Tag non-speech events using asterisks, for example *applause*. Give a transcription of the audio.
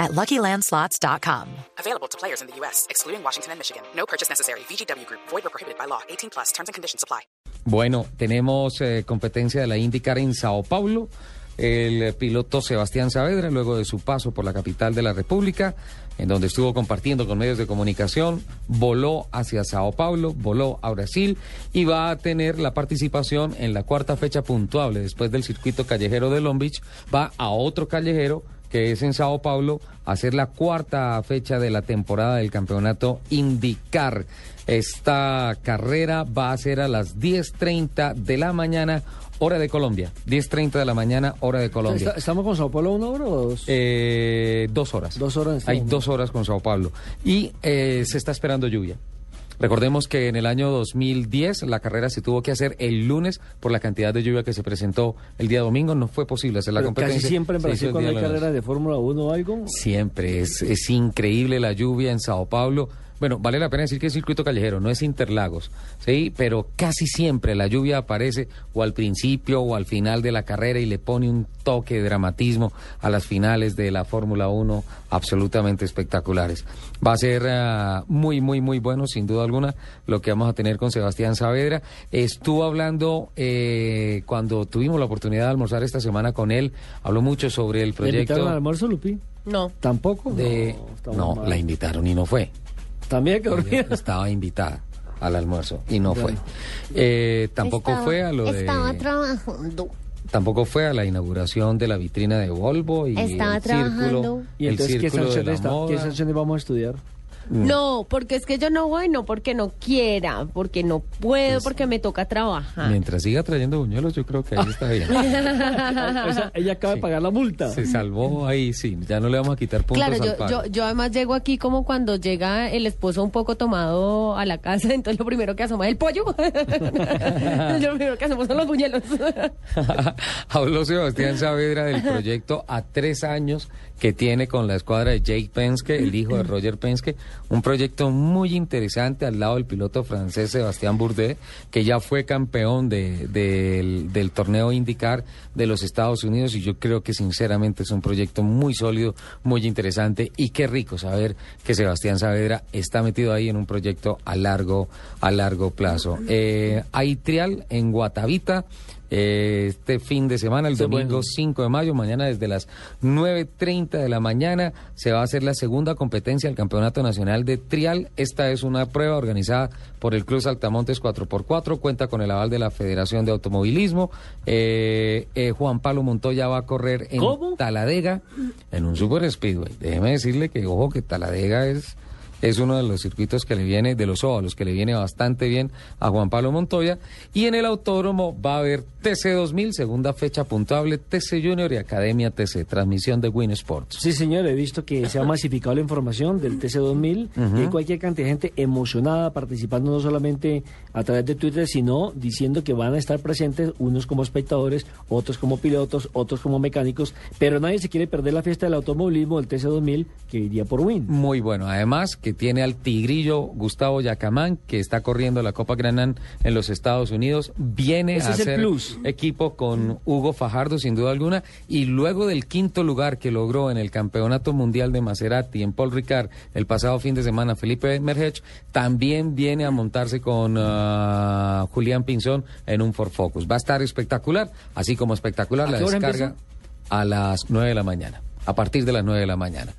at LuckyLandSlots.com. Available to players in the U.S., excluding Washington and Michigan. No purchase necessary. VGW Group. Void or prohibited by law. 18 plus. Terms and conditions apply. Bueno, tenemos eh, competencia de la IndyCar en Sao Paulo. El eh, piloto Sebastián Saavedra, luego de su paso por la capital de la República, en donde estuvo compartiendo con medios de comunicación, voló hacia Sao Paulo, voló a Brasil y va a tener la participación en la cuarta fecha puntuable después del circuito callejero de Long Beach. Va a otro callejero que es en Sao Paulo, a hacer la cuarta fecha de la temporada del campeonato IndyCar. Esta carrera va a ser a las 10.30 de la mañana, hora de Colombia. 10.30 de la mañana, hora de Colombia. ¿Estamos con Sao Paulo una hora o dos? Eh, dos horas. Dos horas este Hay dos horas con Sao Paulo. Y eh, se está esperando lluvia. Recordemos que en el año 2010 la carrera se tuvo que hacer el lunes por la cantidad de lluvia que se presentó el día domingo. No fue posible hacer la Pero competencia. casi siempre en Brasil cuando hay carreras de Fórmula 1 o algo. Siempre, es, es increíble la lluvia en Sao Paulo. Bueno, vale la pena decir que es circuito callejero, no es Interlagos, ¿sí? Pero casi siempre la lluvia aparece o al principio o al final de la carrera y le pone un toque de dramatismo a las finales de la Fórmula 1 absolutamente espectaculares. Va a ser ah, muy, muy, muy bueno, sin duda alguna, lo que vamos a tener con Sebastián Saavedra. Estuvo hablando eh, cuando tuvimos la oportunidad de almorzar esta semana con él, habló mucho sobre el ¿Le proyecto. invitaron al almuerzo, Lupi? No. ¿Tampoco? de estamos no, mal. la invitaron y no fue. También que dormir. Estaba invitada al almuerzo y no fue. Eh, tampoco Estaba- fue a lo de Estaba trabajando. tampoco fue a la inauguración de la vitrina de Volvo y Estaba el círculo, trabajando. ¿Y el entonces qué círculo de la qué sanciones vamos a estudiar? No, porque es que yo no voy, no porque no quiera, porque no puedo, Pues- porque me toca trabajar. Mientras siga trayendo buñuelos, yo creo que ahí está bien. *laughs* O sea, ella acaba de pagar la multa. Se salvó ahí, sí. Ya no le vamos a quitar puntos Claro, al yo, yo, yo además llego aquí como cuando llega el esposo un poco tomado a la casa, *laughs* entonces lo primero que asoma es el pollo. *laughs* lo primero que hacemos son los buñuelos. Habló Sebastián Saavedra del proyecto a tres años que tiene con la escuadra de Jake Penske, el hijo de Roger Penske, un proyecto muy interesante al lado del piloto francés Sebastián Bourdais, que ya fue campeón de- del, torneo IndyCar de los Estados Unidos y yo creo que sinceramente es un proyecto muy sólido, muy interesante y qué rico saber que Sebastián Saavedra está metido ahí en un proyecto a largo, a largo plazo. Eh, hay trial en Guatavita. Eh, este fin de semana, el domingo bueno. 5 de mayo, mañana desde las 9.30 de la mañana, se va a hacer la segunda competencia del Campeonato Nacional de Trial. Esta es una prueba organizada por el Club Saltamontes 4x4, cuenta con el aval de la Federación de Automovilismo. Eh, eh, Juan Pablo Montoya va a correr en ¿Cómo? Taladega, en un Super Speedway. Déjeme decirle que, ojo, que Taladega es es uno de los circuitos que le viene, de los óvalos, que le viene bastante bien a Juan Pablo Montoya. Y en el autódromo va a haber TC 2000, segunda fecha puntuable, TC Junior y Academia TC, transmisión de Win Sports. Sí, señor, he visto que se ha masificado la información del TC2000 y hay cualquier cantidad de gente emocionada participando no solamente a través de Twitter, sino diciendo que van a estar presentes unos como espectadores, otros como pilotos, otros como mecánicos, pero nadie se quiere perder la fiesta del automovilismo del TC2000 que iría por Win. Muy bueno. Además, que tiene al tigrillo Gustavo Yacamán, que está corriendo la Copa Granán en los Estados Unidos. Viene Ese a plus. equipo con Hugo Fajardo, sin duda alguna. Y luego del quinto lugar que logró en el Campeonato Mundial de Maserati en Paul Ricard el pasado fin de semana, Felipe Merhech, también viene a montarse con ah, Julián Pinzón en un Ford Focus. Va a estar espectacular, así como espectacular ¿A la descarga empieza? a las 9 de la mañana. A partir de las 9 de la mañana.